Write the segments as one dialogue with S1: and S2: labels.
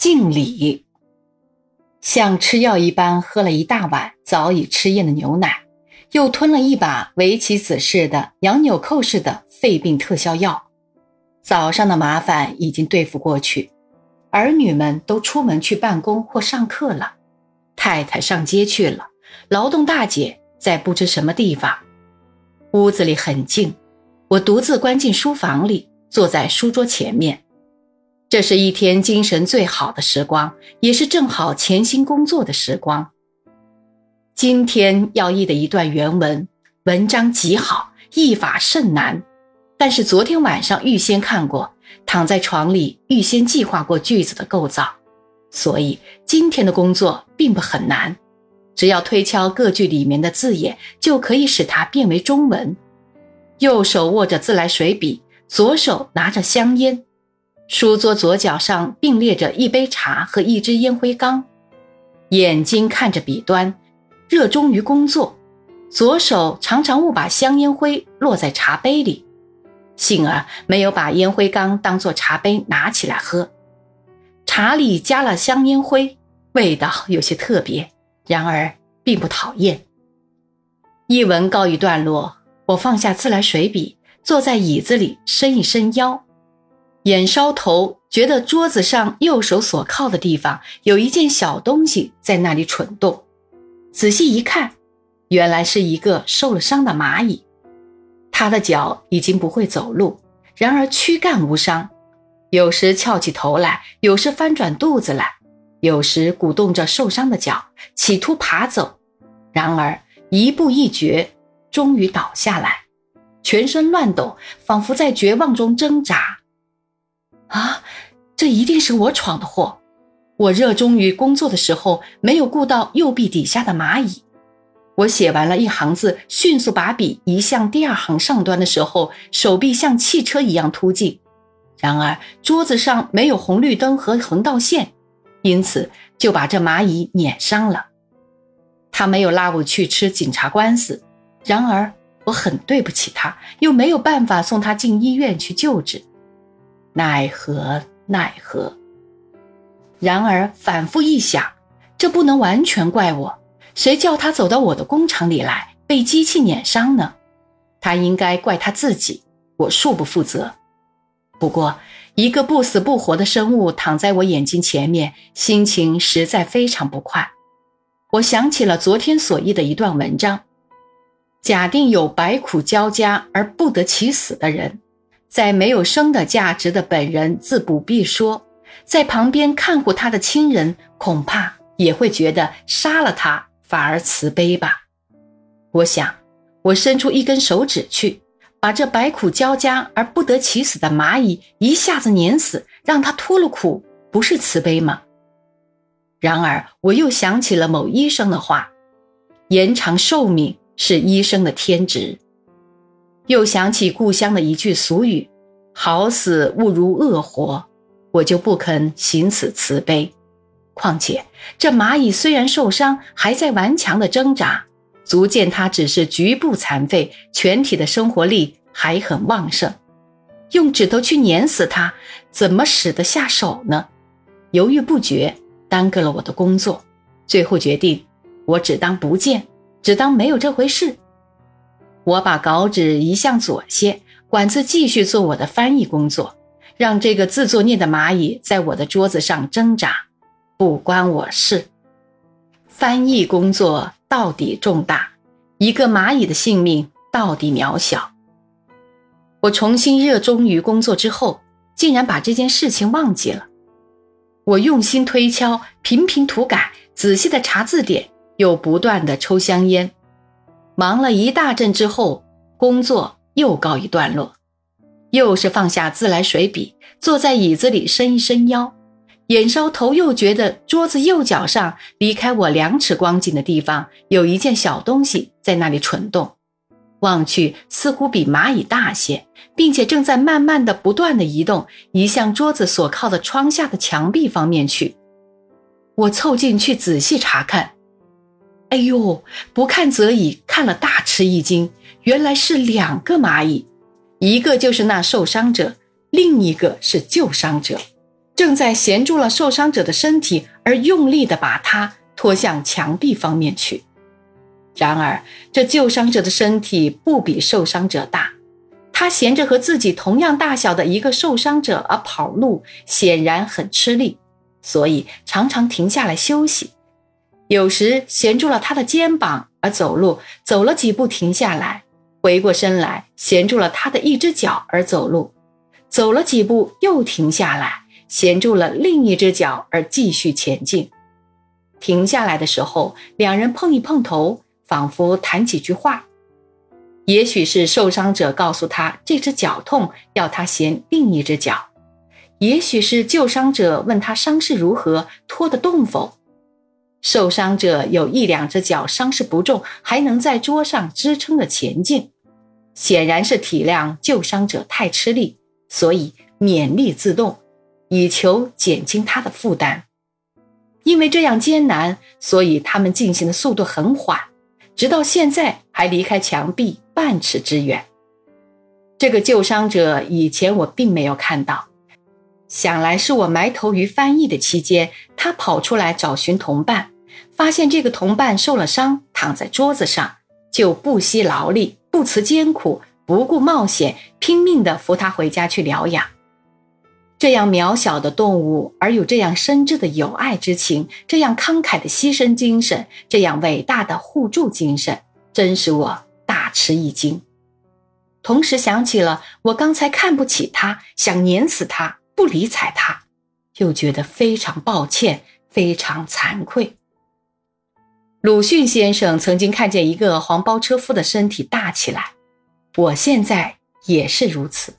S1: 敬礼，像吃药一般喝了一大碗早已吃厌的牛奶，又吞了一把围棋子似的、羊纽扣似的肺病特效药。早上的麻烦已经对付过去，儿女们都出门去办公或上课了，太太上街去了，劳动大姐在不知什么地方。屋子里很静，我独自关进书房里，坐在书桌前面。这是一天精神最好的时光，也是正好潜心工作的时光。今天要译的一段原文，文章极好，译法甚难，但是昨天晚上预先看过，躺在床里预先计划过句子的构造，所以今天的工作并不很难，只要推敲各句里面的字眼，就可以使它变为中文。右手握着自来水笔，左手拿着香烟。书桌左脚上并列着一杯茶和一支烟灰缸，眼睛看着笔端，热衷于工作。左手常常误把香烟灰落在茶杯里，幸而没有把烟灰缸当作茶杯拿起来喝。茶里加了香烟灰，味道有些特别，然而并不讨厌。一文告一段落，我放下自来水笔，坐在椅子里，伸一伸腰。眼梢头觉得桌子上右手所靠的地方有一件小东西在那里蠢动，仔细一看，原来是一个受了伤的蚂蚁。它的脚已经不会走路，然而躯干无伤，有时翘起头来，有时翻转肚子来，有时鼓动着受伤的脚，企图爬走，然而一步一绝，终于倒下来，全身乱抖，仿佛在绝望中挣扎。啊，这一定是我闯的祸。我热衷于工作的时候，没有顾到右臂底下的蚂蚁。我写完了一行字，迅速把笔移向第二行上端的时候，手臂像汽车一样突进。然而桌子上没有红绿灯和横道线，因此就把这蚂蚁碾伤了。他没有拉我去吃警察官司，然而我很对不起他，又没有办法送他进医院去救治。奈何奈何！然而反复一想，这不能完全怪我。谁叫他走到我的工厂里来，被机器碾伤呢？他应该怪他自己，我恕不负责。不过，一个不死不活的生物躺在我眼睛前面，心情实在非常不快。我想起了昨天所译的一段文章：假定有百苦交加而不得其死的人。在没有生的价值的本人自不必说，在旁边看护他的亲人恐怕也会觉得杀了他反而慈悲吧。我想，我伸出一根手指去，把这百苦交加而不得其死的蚂蚁一下子碾死，让他脱了苦，不是慈悲吗？然而，我又想起了某医生的话：延长寿命是医生的天职。又想起故乡的一句俗语：“好死勿如恶活”，我就不肯行此慈悲。况且这蚂蚁虽然受伤，还在顽强的挣扎，足见它只是局部残废，全体的生活力还很旺盛。用指头去碾死它，怎么使得下手呢？犹豫不决，耽搁了我的工作。最后决定，我只当不见，只当没有这回事。我把稿纸移向左些，管子继续做我的翻译工作，让这个自作孽的蚂蚁在我的桌子上挣扎，不关我事。翻译工作到底重大，一个蚂蚁的性命到底渺小。我重新热衷于工作之后，竟然把这件事情忘记了。我用心推敲，频频涂改，仔细的查字典，又不断的抽香烟。忙了一大阵之后，工作又告一段落，又是放下自来水笔，坐在椅子里伸一伸腰，眼梢头又觉得桌子右脚上离开我两尺光景的地方有一件小东西在那里蠢动，望去似乎比蚂蚁大些，并且正在慢慢的、不断的移动，移向桌子所靠的窗下的墙壁方面去。我凑近去仔细查看。哎呦，不看则已，看了大吃一惊。原来是两个蚂蚁，一个就是那受伤者，另一个是救伤者。正在衔住了受伤者的身体，而用力地把他拖向墙壁方面去。然而，这救伤者的身体不比受伤者大，他衔着和自己同样大小的一个受伤者而跑路，显然很吃力，所以常常停下来休息。有时衔住了他的肩膀而走路，走了几步停下来，回过身来衔住了他的一只脚而走路，走了几步又停下来，衔住了另一只脚而继续前进。停下来的时候，两人碰一碰头，仿佛谈几句话。也许是受伤者告诉他这只脚痛，要他衔另一只脚；也许是救伤者问他伤势如何，拖得动否。受伤者有一两只脚伤势不重，还能在桌上支撑着前进，显然是体谅救伤者太吃力，所以勉力自动，以求减轻他的负担。因为这样艰难，所以他们进行的速度很缓，直到现在还离开墙壁半尺之远。这个救伤者以前我并没有看到，想来是我埋头于翻译的期间，他跑出来找寻同伴。发现这个同伴受了伤，躺在桌子上，就不惜劳力，不辞艰苦，不顾冒险，拼命地扶他回家去疗养。这样渺小的动物，而有这样深挚的友爱之情，这样慷慨的牺牲精神，这样伟大的互助精神，真使我大吃一惊。同时想起了我刚才看不起他，想碾死他，不理睬他，又觉得非常抱歉，非常惭愧。鲁迅先生曾经看见一个黄包车夫的身体大起来，我现在也是如此。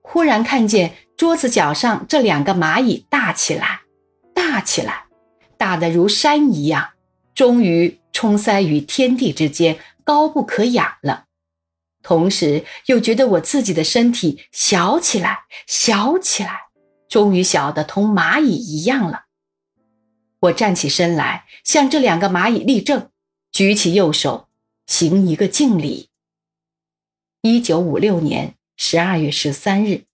S1: 忽然看见桌子角上这两个蚂蚁大起来，大起来，大得如山一样，终于冲塞于天地之间，高不可仰了。同时又觉得我自己的身体小起来，小起来，终于小得同蚂蚁一样了。我站起身来，向这两个蚂蚁立正，举起右手，行一个敬礼。一九五六年十二月十三日。